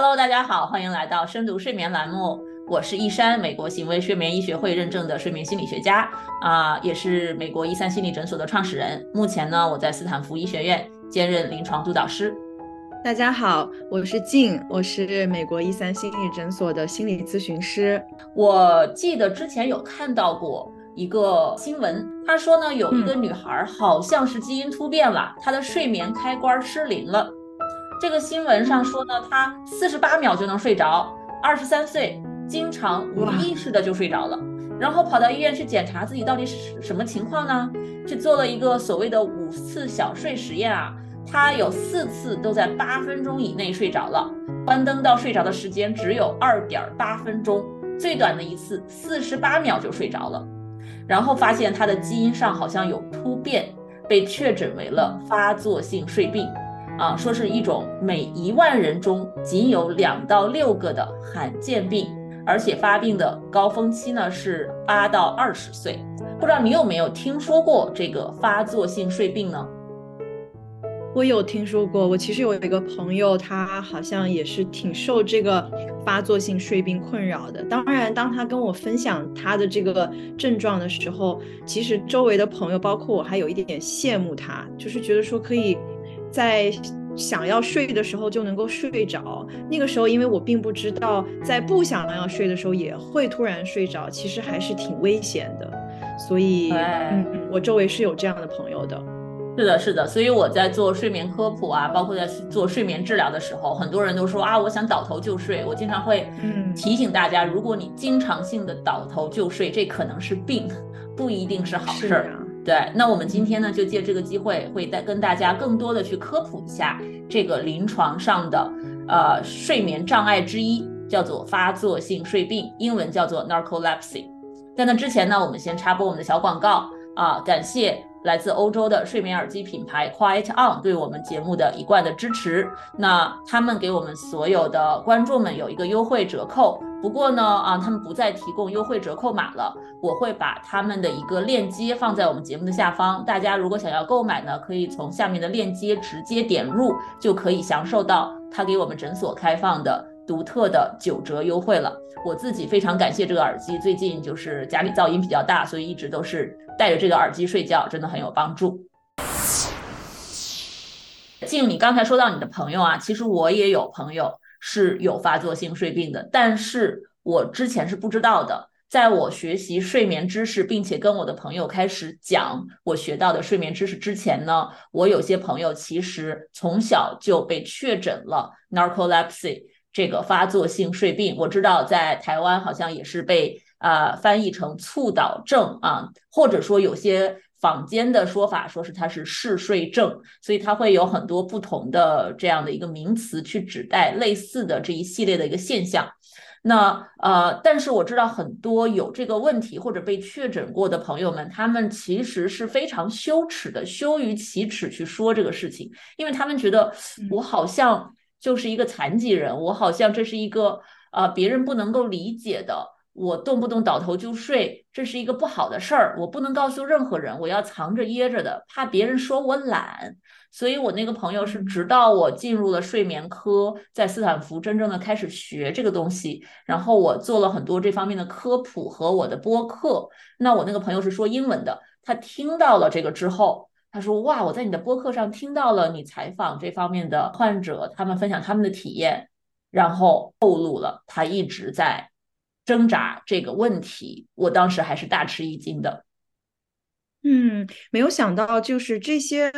Hello，大家好，欢迎来到深读睡眠栏目。我是易山，美国行为睡眠医学会认证的睡眠心理学家啊，也是美国一三心理诊所的创始人。目前呢，我在斯坦福医学院兼任临床督导师。大家好，我是静，我是美国一三心理诊所的心理咨询师。我记得之前有看到过一个新闻，他说呢，有一个女孩好像是基因突变了，她的睡眠开关失灵了。这个新闻上说呢，他四十八秒就能睡着，二十三岁。经常无意识的就睡着了，然后跑到医院去检查自己到底是什么情况呢？去做了一个所谓的五次小睡实验啊，他有四次都在八分钟以内睡着了，关灯到睡着的时间只有二点八分钟，最短的一次四十八秒就睡着了，然后发现他的基因上好像有突变，被确诊为了发作性睡病，啊，说是一种每一万人中仅有两到六个的罕见病。而且发病的高峰期呢是八到二十岁，不知道你有没有听说过这个发作性睡病呢？我有听说过，我其实有一个朋友，他好像也是挺受这个发作性睡病困扰的。当然，当他跟我分享他的这个症状的时候，其实周围的朋友，包括我，还有一点点羡慕他，就是觉得说可以在。想要睡的时候就能够睡着，那个时候因为我并不知道，在不想要睡的时候也会突然睡着，其实还是挺危险的。所以，嗯，我周围是有这样的朋友的。是的，是的。所以我在做睡眠科普啊，包括在做睡眠治疗的时候，很多人都说啊，我想倒头就睡。我经常会提醒大家，如果你经常性的倒头就睡，这可能是病，不一定是好事儿。对，那我们今天呢，就借这个机会，会带跟大家更多的去科普一下这个临床上的呃睡眠障碍之一，叫做发作性睡病，英文叫做 narcolepsy。在那之前呢，我们先插播我们的小广告啊，感谢。来自欧洲的睡眠耳机品牌 Quiet On 对我们节目的一贯的支持。那他们给我们所有的观众们有一个优惠折扣。不过呢，啊，他们不再提供优惠折扣码了。我会把他们的一个链接放在我们节目的下方。大家如果想要购买呢，可以从下面的链接直接点入，就可以享受到他给我们诊所开放的独特的九折优惠了。我自己非常感谢这个耳机。最近就是家里噪音比较大，所以一直都是。戴着这个耳机睡觉真的很有帮助。静，你刚才说到你的朋友啊，其实我也有朋友是有发作性睡病的，但是我之前是不知道的。在我学习睡眠知识，并且跟我的朋友开始讲我学到的睡眠知识之前呢，我有些朋友其实从小就被确诊了 narcolepsy 这个发作性睡病。我知道在台湾好像也是被。啊，翻译成猝倒症啊，或者说有些坊间的说法，说是它是嗜睡症，所以它会有很多不同的这样的一个名词去指代类似的这一系列的一个现象。那呃，但是我知道很多有这个问题或者被确诊过的朋友们，他们其实是非常羞耻的，羞于启齿去说这个事情，因为他们觉得我好像就是一个残疾人，我好像这是一个呃别人不能够理解的。我动不动倒头就睡，这是一个不好的事儿。我不能告诉任何人，我要藏着掖着的，怕别人说我懒。所以我那个朋友是，直到我进入了睡眠科，在斯坦福真正的开始学这个东西，然后我做了很多这方面的科普和我的播客。那我那个朋友是说英文的，他听到了这个之后，他说：“哇，我在你的播客上听到了你采访这方面的患者，他们分享他们的体验，然后透露了他一直在。”挣扎这个问题，我当时还是大吃一惊的。嗯，没有想到，就是这些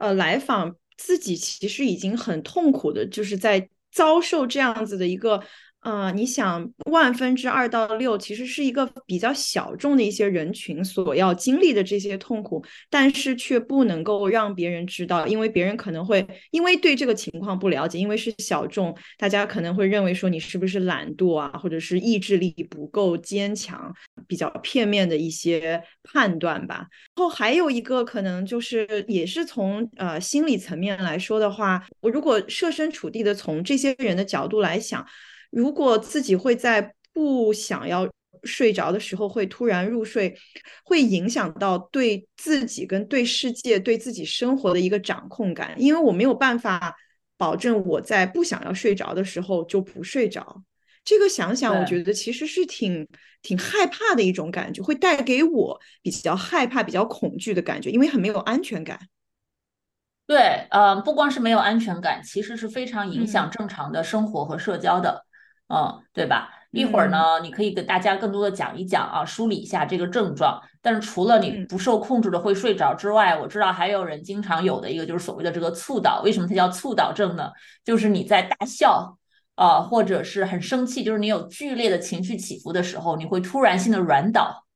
呃来访自己其实已经很痛苦的，就是在遭受这样子的一个。啊，你想万分之二到六，其实是一个比较小众的一些人群所要经历的这些痛苦，但是却不能够让别人知道，因为别人可能会因为对这个情况不了解，因为是小众，大家可能会认为说你是不是懒惰啊，或者是意志力不够坚强，比较片面的一些判断吧。然后还有一个可能就是，也是从呃心理层面来说的话，我如果设身处地的从这些人的角度来想。如果自己会在不想要睡着的时候会突然入睡，会影响到对自己跟对世界、对自己生活的一个掌控感，因为我没有办法保证我在不想要睡着的时候就不睡着。这个想想，我觉得其实是挺挺害怕的一种感觉，会带给我比较害怕、比较恐惧的感觉，因为很没有安全感。对，呃，不光是没有安全感，其实是非常影响正常的生活和社交的，嗯，对吧？一会儿呢，你可以跟大家更多的讲一讲啊，梳理一下这个症状。但是除了你不受控制的会睡着之外，我知道还有人经常有的一个就是所谓的这个猝倒。为什么它叫猝倒症呢？就是你在大笑。啊，或者是很生气，就是你有剧烈的情绪起伏的时候，你会突然性的软倒，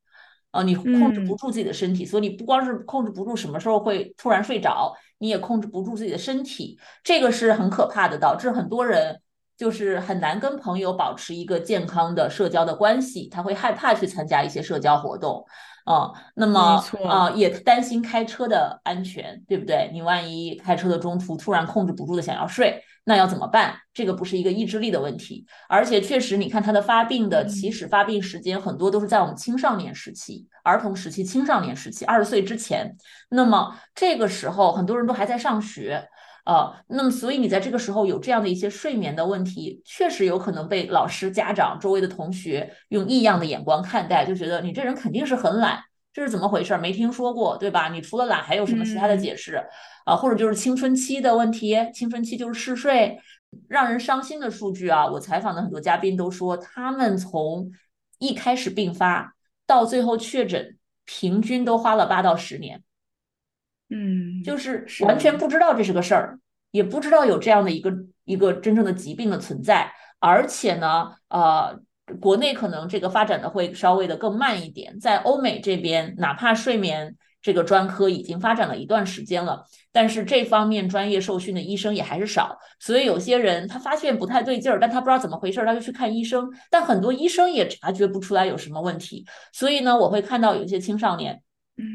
啊，你控制不住自己的身体，所以你不光是控制不住什么时候会突然睡着，你也控制不住自己的身体，这个是很可怕的，导致很多人就是很难跟朋友保持一个健康的社交的关系，他会害怕去参加一些社交活动，啊，那么啊，也担心开车的安全，对不对？你万一开车的中途突然控制不住的想要睡。那要怎么办？这个不是一个意志力的问题，而且确实，你看他的发病的起始发病时间很多都是在我们青少年时期、儿童时期、青少年时期，二十岁之前。那么这个时候很多人都还在上学，呃，那么所以你在这个时候有这样的一些睡眠的问题，确实有可能被老师、家长、周围的同学用异样的眼光看待，就觉得你这人肯定是很懒。这是怎么回事？没听说过，对吧？你除了懒，还有什么其他的解释啊？或者就是青春期的问题，青春期就是嗜睡，让人伤心的数据啊！我采访的很多嘉宾都说，他们从一开始并发到最后确诊，平均都花了八到十年。嗯，就是完全。不知道这是个事儿，也不知道有这样的一个一个真正的疾病的存在，而且呢，呃。国内可能这个发展的会稍微的更慢一点，在欧美这边，哪怕睡眠这个专科已经发展了一段时间了，但是这方面专业受训的医生也还是少，所以有些人他发现不太对劲儿，但他不知道怎么回事，他就去看医生，但很多医生也察觉不出来有什么问题，所以呢，我会看到有一些青少年，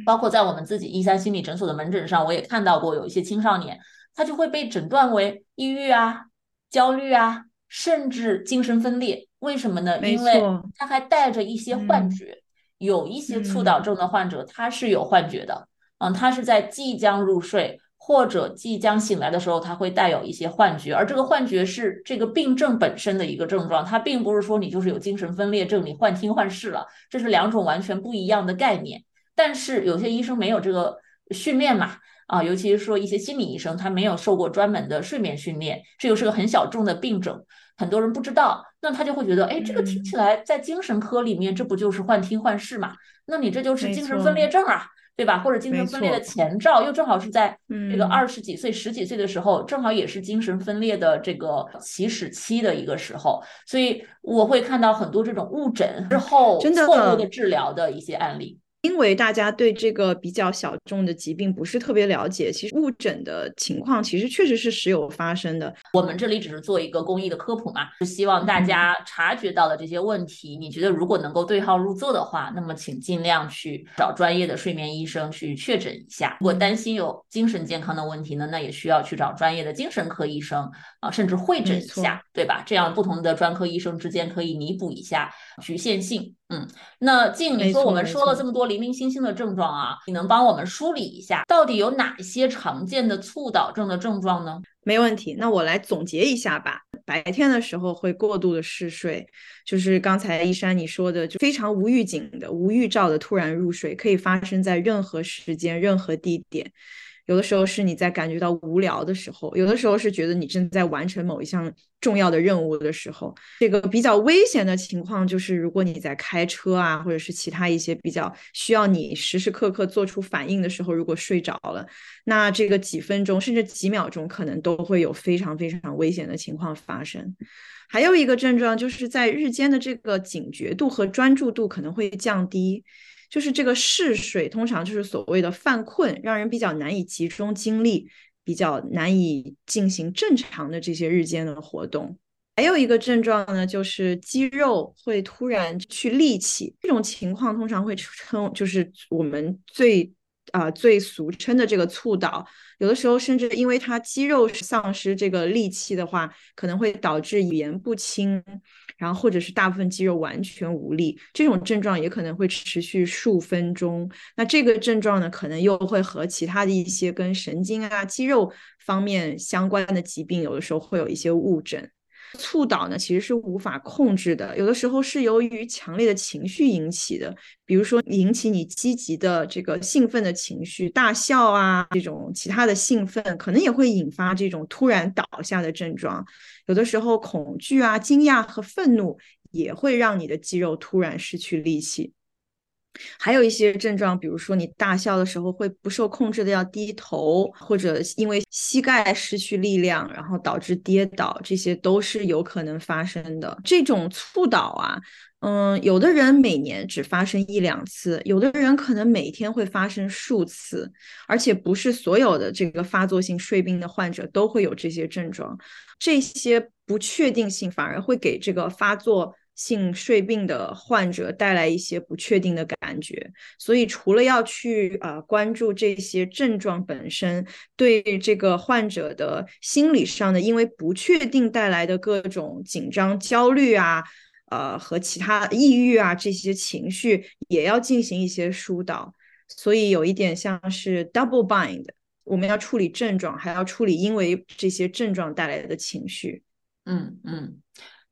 包括在我们自己一三心理诊所的门诊上，我也看到过有一些青少年，他就会被诊断为抑郁啊、焦虑啊，甚至精神分裂。为什么呢？因为他还带着一些幻觉，有一些猝导症的患者他是有幻觉的，嗯，他是在即将入睡或者即将醒来的时候，他会带有一些幻觉，而这个幻觉是这个病症本身的一个症状，它并不是说你就是有精神分裂症，你幻听幻视了，这是两种完全不一样的概念。但是有些医生没有这个训练嘛，啊，尤其是说一些心理医生，他没有受过专门的睡眠训练，这又是个很小众的病症。很多人不知道，那他就会觉得，哎，这个听起来在精神科里面，这不就是幻听幻视嘛？那你这就是精神分裂症啊，对吧？或者精神分裂的前兆，又正好是在这个二十几岁、十几岁的时候，正好也是精神分裂的这个起始期的一个时候，所以我会看到很多这种误诊之后错误的治疗的一些案例。因为大家对这个比较小众的疾病不是特别了解，其实误诊的情况其实确实是时有发生的。我们这里只是做一个公益的科普嘛，是希望大家察觉到了这些问题，你觉得如果能够对号入座的话，那么请尽量去找专业的睡眠医生去确诊一下。如果担心有精神健康的问题呢，那也需要去找专业的精神科医生啊，甚至会诊一下，对吧？这样不同的专科医生之间可以弥补一下局限性。嗯，那静，你说我们说了这么多零零星星的症状啊，你能帮我们梳理一下，到底有哪些常见的促导症的症状呢？没问题，那我来总结一下吧。白天的时候会过度的嗜睡，就是刚才一山你说的，就非常无预警的、无预兆的突然入睡，可以发生在任何时间、任何地点。有的时候是你在感觉到无聊的时候，有的时候是觉得你正在完成某一项重要的任务的时候。这个比较危险的情况就是，如果你在开车啊，或者是其他一些比较需要你时时刻刻做出反应的时候，如果睡着了，那这个几分钟甚至几秒钟，可能都会有非常非常危险的情况发生。还有一个症状就是在日间的这个警觉度和专注度可能会降低。就是这个嗜睡，通常就是所谓的犯困，让人比较难以集中精力，比较难以进行正常的这些日间的活动。还有一个症状呢，就是肌肉会突然去力气，这种情况通常会称就是我们最啊最俗称的这个促导，有的时候甚至因为他肌肉丧失这个力气的话，可能会导致语言不清，然后或者是大部分肌肉完全无力，这种症状也可能会持续数分钟。那这个症状呢，可能又会和其他的一些跟神经啊、肌肉方面相关的疾病，有的时候会有一些误诊。猝倒呢，其实是无法控制的，有的时候是由于强烈的情绪引起的，比如说引起你积极的这个兴奋的情绪，大笑啊，这种其他的兴奋，可能也会引发这种突然倒下的症状。有的时候恐惧啊、惊讶和愤怒也会让你的肌肉突然失去力气。还有一些症状，比如说你大笑的时候会不受控制的要低头，或者因为膝盖失去力量，然后导致跌倒，这些都是有可能发生的。这种猝倒啊，嗯，有的人每年只发生一两次，有的人可能每天会发生数次，而且不是所有的这个发作性睡病的患者都会有这些症状，这些不确定性反而会给这个发作。性睡病的患者带来一些不确定的感觉，所以除了要去啊关注这些症状本身对这个患者的心理上的，因为不确定带来的各种紧张、焦虑啊，呃和其他抑郁啊这些情绪，也要进行一些疏导。所以有一点像是 double bind，我们要处理症状，还要处理因为这些症状带来的情绪。嗯嗯。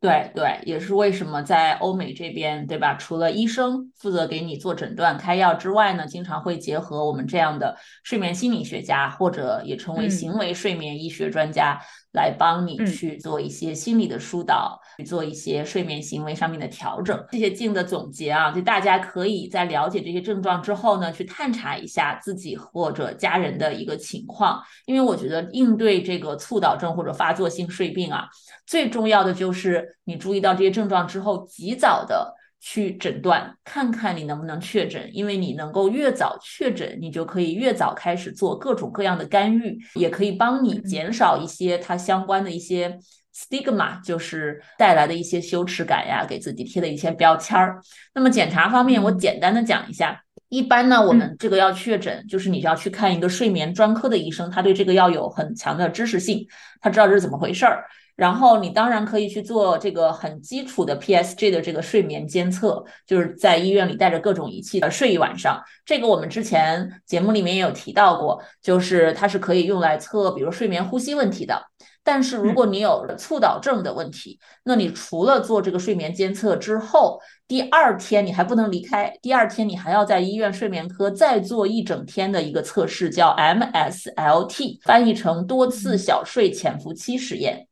对对，也是为什么在欧美这边，对吧？除了医生负责给你做诊断、开药之外呢，经常会结合我们这样的睡眠心理学家，或者也称为行为睡眠医学专家。来帮你去做一些心理的疏导，去做一些睡眠行为上面的调整。这些镜的总结啊，就大家可以在了解这些症状之后呢，去探查一下自己或者家人的一个情况。因为我觉得应对这个猝倒症或者发作性睡病啊，最重要的就是你注意到这些症状之后，及早的。去诊断，看看你能不能确诊，因为你能够越早确诊，你就可以越早开始做各种各样的干预，也可以帮你减少一些它相关的一些 stigma，就是带来的一些羞耻感呀，给自己贴的一些标签儿。那么检查方面，我简单的讲一下，一般呢，我们这个要确诊，就是你要去看一个睡眠专科的医生，他对这个要有很强的知识性，他知道这是怎么回事儿。然后你当然可以去做这个很基础的 PSG 的这个睡眠监测，就是在医院里带着各种仪器的睡一晚上。这个我们之前节目里面也有提到过，就是它是可以用来测，比如睡眠呼吸问题的。但是如果你有猝倒症的问题，那你除了做这个睡眠监测之后，第二天你还不能离开，第二天你还要在医院睡眠科再做一整天的一个测试，叫 MSLT，翻译成多次小睡潜伏期实验。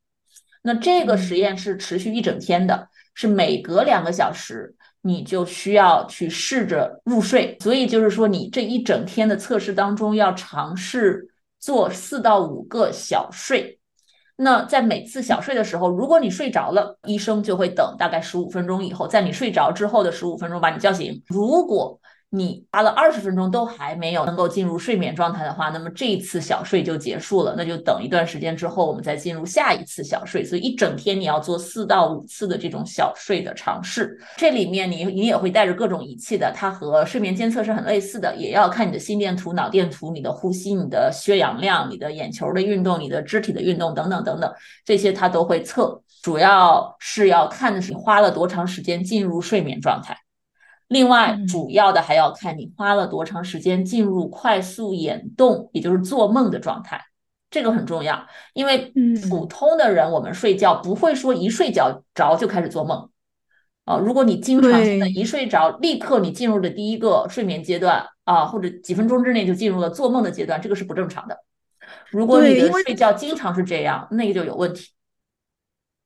那这个实验是持续一整天的，是每隔两个小时你就需要去试着入睡，所以就是说你这一整天的测试当中要尝试做四到五个小睡。那在每次小睡的时候，如果你睡着了，医生就会等大概十五分钟以后，在你睡着之后的十五分钟把你叫醒。如果你花了二十分钟都还没有能够进入睡眠状态的话，那么这一次小睡就结束了。那就等一段时间之后，我们再进入下一次小睡。所以一整天你要做四到五次的这种小睡的尝试。这里面你你也会带着各种仪器的，它和睡眠监测是很类似的，也要看你的心电图、脑电图、你的呼吸、你的血氧量、你的眼球的运动、你的肢体的运动等等等等，这些它都会测。主要是要看的是你花了多长时间进入睡眠状态。另外，主要的还要看你花了多长时间进入快速眼动，也就是做梦的状态，这个很重要。因为普通的人，我们睡觉不会说一睡觉着就开始做梦啊。如果你经常性的一睡着，立刻你进入了第一个睡眠阶段啊，或者几分钟之内就进入了做梦的阶段，这个是不正常的。如果你的睡觉经常是这样，那个就有问题。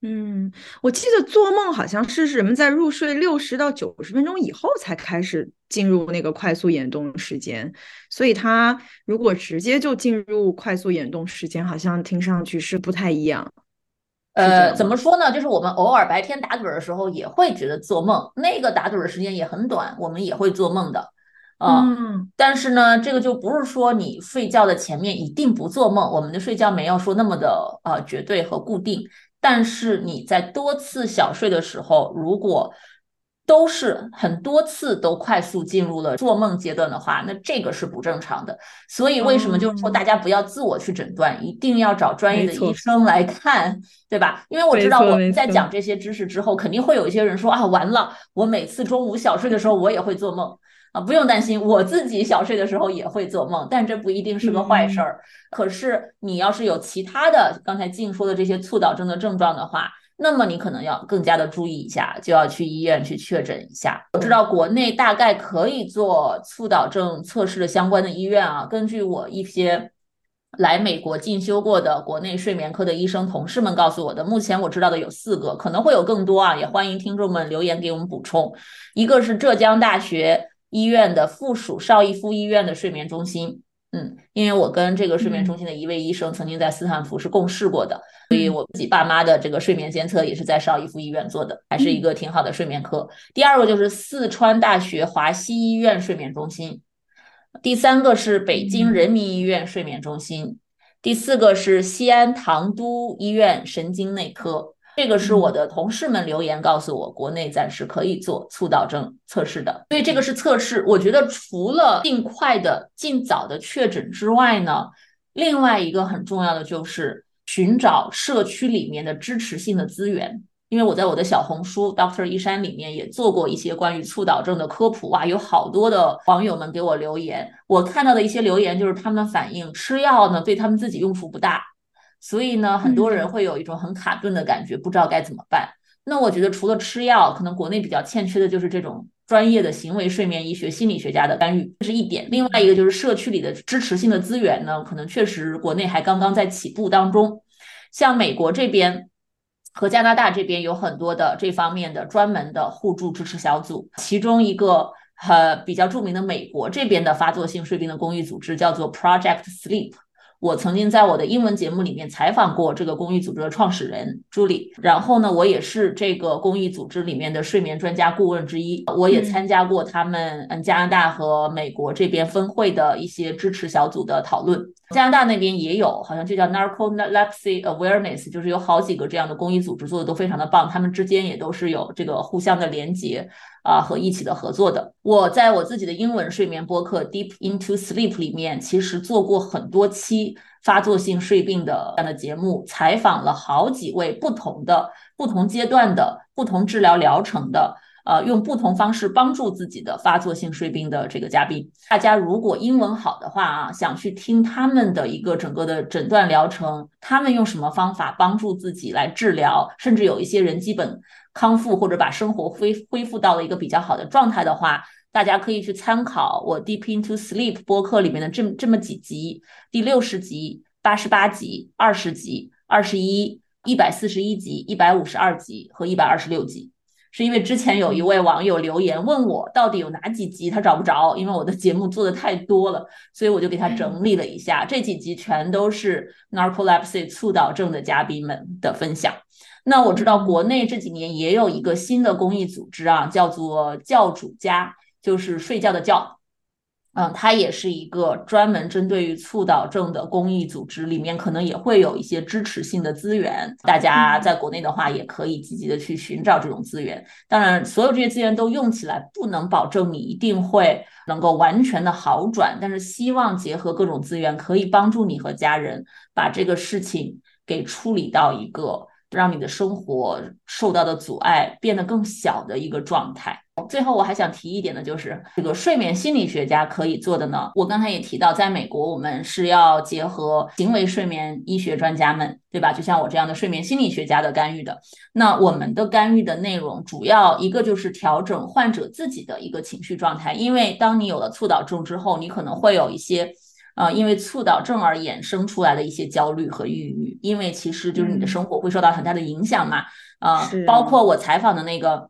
嗯，我记得做梦好像是人们在入睡六十到九十分钟以后才开始进入那个快速眼动时间，所以他如果直接就进入快速眼动时间，好像听上去是不太一样。呃，怎么说呢？就是我们偶尔白天打盹的时候也会觉得做梦，那个打盹的时间也很短，我们也会做梦的。嗯，但是呢，这个就不是说你睡觉的前面一定不做梦，我们的睡觉没有说那么的呃绝对和固定。但是你在多次小睡的时候，如果都是很多次都快速进入了做梦阶段的话，那这个是不正常的。所以为什么就是说大家不要自我去诊断，一定要找专业的医生来看，对吧？因为我知道我们在讲这些知识之后，肯定会有一些人说啊，完了，我每次中午小睡的时候我也会做梦啊，不用担心，我自己小睡的时候也会做梦，但这不一定是个坏事儿。可是你要是有其他的刚才静说的这些促导症的症状的话，那么你可能要更加的注意一下，就要去医院去确诊一下。我知道国内大概可以做促导症测试的相关的医院啊，根据我一些来美国进修过的国内睡眠科的医生同事们告诉我的，目前我知道的有四个，可能会有更多啊，也欢迎听众们留言给我们补充。一个是浙江大学医院的附属邵逸夫医院的睡眠中心。嗯，因为我跟这个睡眠中心的一位医生曾经在斯坦福是共事过的，所以我自己爸妈的这个睡眠监测也是在邵逸夫医院做的，还是一个挺好的睡眠科。第二个就是四川大学华西医院睡眠中心，第三个是北京人民医院睡眠中心，第四个是西安唐都医院神经内科。这个是我的同事们留言告诉我，国内暂时可以做促导症测试的，所以这个是测试。我觉得除了尽快的、尽早的确诊之外呢，另外一个很重要的就是寻找社区里面的支持性的资源。因为我在我的小红书 Doctor 一山里面也做过一些关于促导症的科普啊，有好多的网友们给我留言，我看到的一些留言就是他们反映吃药呢对他们自己用处不大。所以呢，很多人会有一种很卡顿的感觉，不知道该怎么办。那我觉得，除了吃药，可能国内比较欠缺的就是这种专业的行为睡眠医学心理学家的干预，这是一点。另外一个就是社区里的支持性的资源呢，可能确实国内还刚刚在起步当中。像美国这边和加拿大这边有很多的这方面的专门的互助支持小组，其中一个呃比较著名的美国这边的发作性睡病的公益组织叫做 Project Sleep。我曾经在我的英文节目里面采访过这个公益组织的创始人朱莉，然后呢，我也是这个公益组织里面的睡眠专家顾问之一，我也参加过他们嗯加拿大和美国这边分会的一些支持小组的讨论。加拿大那边也有，好像就叫 Narcolepsy Awareness，就是有好几个这样的公益组织做的都非常的棒，他们之间也都是有这个互相的连接啊和一起的合作的。我在我自己的英文睡眠播客 Deep into Sleep 里面，其实做过很多期发作性睡病的这样的节目，采访了好几位不同的、不同阶段的、不同治疗疗程的。呃，用不同方式帮助自己的发作性睡病的这个嘉宾，大家如果英文好的话啊，想去听他们的一个整个的诊断疗程，他们用什么方法帮助自己来治疗，甚至有一些人基本康复或者把生活恢恢复到了一个比较好的状态的话，大家可以去参考我 Deep into Sleep 播客里面的这这么几集，第六十集、八十八集、二十集、二十一、一百四十一集、一百五十二集和一百二十六集。是因为之前有一位网友留言问我到底有哪几集他找不着，因为我的节目做的太多了，所以我就给他整理了一下，这几集全都是 narcolepsy 促导症的嘉宾们的分享。那我知道国内这几年也有一个新的公益组织啊，叫做教主家，就是睡觉的觉。嗯，它也是一个专门针对于促导症的公益组织，里面可能也会有一些支持性的资源。大家在国内的话，也可以积极的去寻找这种资源。当然，所有这些资源都用起来，不能保证你一定会能够完全的好转，但是希望结合各种资源，可以帮助你和家人把这个事情给处理到一个让你的生活受到的阻碍变得更小的一个状态。最后我还想提一点的，就是这个睡眠心理学家可以做的呢。我刚才也提到，在美国我们是要结合行为睡眠医学专家们，对吧？就像我这样的睡眠心理学家的干预的。那我们的干预的内容，主要一个就是调整患者自己的一个情绪状态，因为当你有了促导症之后，你可能会有一些，呃，因为促导症而衍生出来的一些焦虑和抑郁，因为其实就是你的生活会受到很大的影响嘛。啊，包括我采访的那个。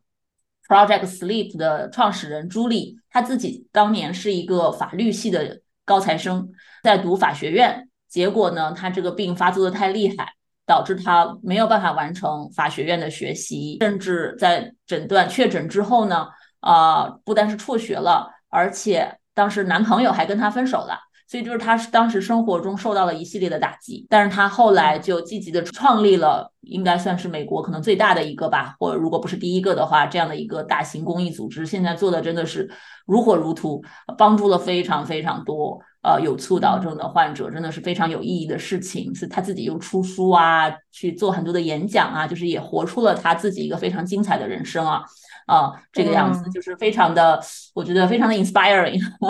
Project Sleep 的创始人朱莉，她自己当年是一个法律系的高材生，在读法学院，结果呢，他这个病发作的太厉害，导致她没有办法完成法学院的学习，甚至在诊断确诊之后呢，啊，不单是辍学了，而且当时男朋友还跟她分手了，所以就是他当时生活中受到了一系列的打击，但是他后来就积极的创立了，应该算是美国可能最大的一个吧，或者如果不是第一个的话，这样的一个大型公益组织，现在做的真的是如火如荼，帮助了非常非常多呃有促导症的患者，真的是非常有意义的事情。是他自己又出书啊，去做很多的演讲啊，就是也活出了他自己一个非常精彩的人生啊。啊，这个样子就是非常的，我觉得非常的 inspiring，我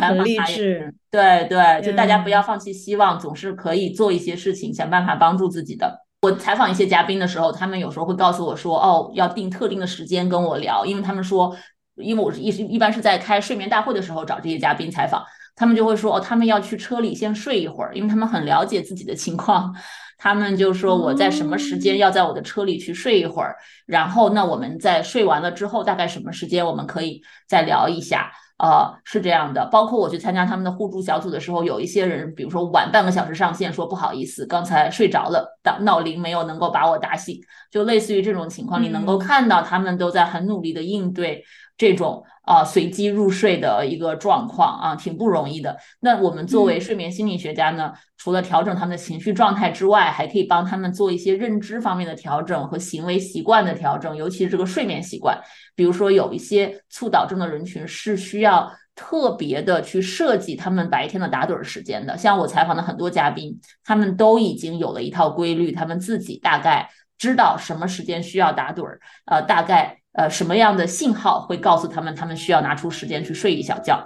很励志。对对，就大家不要放弃希望，总是可以做一些事情，想办法帮助自己的。我采访一些嘉宾的时候，他们有时候会告诉我说，哦，要定特定的时间跟我聊，因为他们说，因为我是一一般是在开睡眠大会的时候找这些嘉宾采访，他们就会说，哦，他们要去车里先睡一会儿，因为他们很了解自己的情况。他们就说我在什么时间要在我的车里去睡一会儿，然后那我们在睡完了之后，大概什么时间我们可以再聊一下？呃，是这样的。包括我去参加他们的互助小组的时候，有一些人，比如说晚半个小时上线，说不好意思，刚才睡着了，闹闹铃没有能够把我打醒，就类似于这种情况，你能够看到他们都在很努力的应对这种。啊，随机入睡的一个状况啊，挺不容易的。那我们作为睡眠心理学家呢，除了调整他们的情绪状态之外，还可以帮他们做一些认知方面的调整和行为习惯的调整，尤其是这个睡眠习惯。比如说，有一些促导症的人群是需要特别的去设计他们白天的打盹时间的。像我采访的很多嘉宾，他们都已经有了一套规律，他们自己大概知道什么时间需要打盹儿，呃，大概。呃，什么样的信号会告诉他们，他们需要拿出时间去睡一小觉，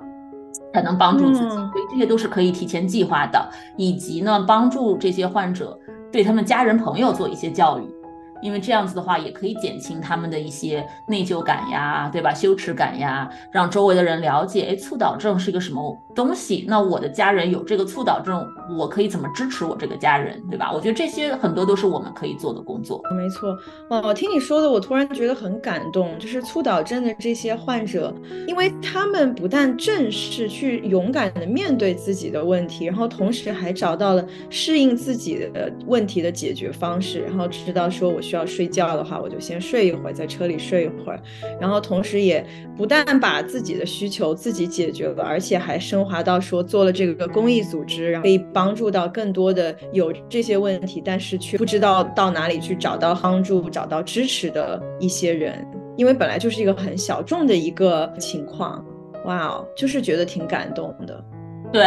才能帮助自己？所以这些都是可以提前计划的，以及呢，帮助这些患者对他们家人朋友做一些教育。因为这样子的话，也可以减轻他们的一些内疚感呀，对吧？羞耻感呀，让周围的人了解，哎，促导症是一个什么东西？那我的家人有这个促导症，我可以怎么支持我这个家人，对吧？我觉得这些很多都是我们可以做的工作。没错，哦，听你说的，我突然觉得很感动。就是促导症的这些患者，因为他们不但正视去勇敢的面对自己的问题，然后同时还找到了适应自己的问题的解决方式，然后知道说我。需要睡觉的话，我就先睡一会儿，在车里睡一会儿，然后同时也不但把自己的需求自己解决了，而且还升华到说做了这个公益组织，然后可以帮助到更多的有这些问题，但是却不知道到哪里去找到帮助、找到支持的一些人，因为本来就是一个很小众的一个情况，哇哦，就是觉得挺感动的。对，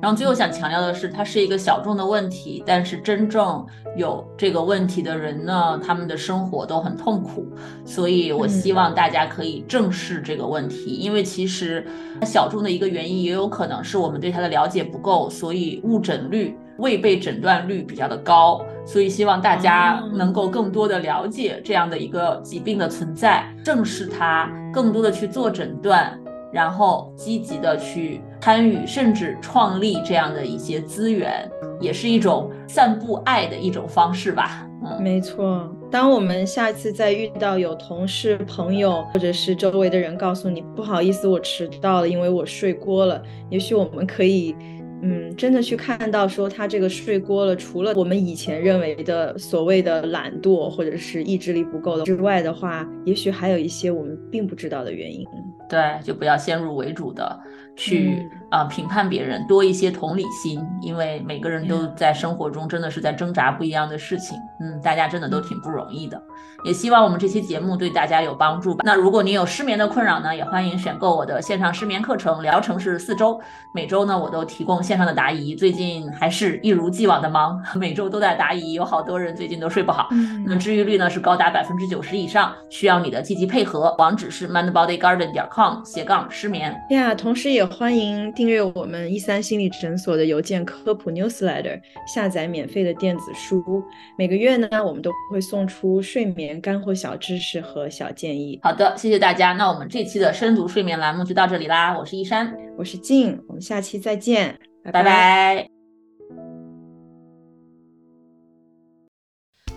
然后最后想强调的是，它是一个小众的问题，但是真正有这个问题的人呢，他们的生活都很痛苦，所以我希望大家可以正视这个问题，因为其实小众的一个原因也有可能是我们对它的了解不够，所以误诊率、未被诊断率比较的高，所以希望大家能够更多的了解这样的一个疾病的存在，正视它，更多的去做诊断。然后积极的去参与，甚至创立这样的一些资源，也是一种散布爱的一种方式吧。嗯，没错。当我们下次再遇到有同事、朋友，或者是周围的人告诉你不好意思，我迟到了，因为我睡过了，也许我们可以。嗯，真的去看到说他这个睡锅了，除了我们以前认为的所谓的懒惰或者是意志力不够的之外的话，也许还有一些我们并不知道的原因。对，就不要先入为主的去啊评判别人，多一些同理心，因为每个人都在生活中真的是在挣扎不一样的事情。嗯，大家真的都挺不容易的。也希望我们这期节目对大家有帮助吧。那如果你有失眠的困扰呢，也欢迎选购我的线上失眠课程，疗程是四周，每周呢我都提供线上的答疑。最近还是一如既往的忙，每周都在答疑，有好多人最近都睡不好。那治愈率呢是高达百分之九十以上，需要你的积极配合。网址是 mindbodygarden 点 com 斜杠失眠。呀，同时也欢迎订阅我们一三心理诊所的邮件科普 newsletter，下载免费的电子书。每个月呢，我们都会送出睡眠。干货小知识和小建议。好的，谢谢大家。那我们这期的深度睡眠栏目就到这里啦。我是一山，我是静，我们下期再见，拜拜。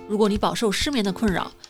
如果你饱受失眠的困扰，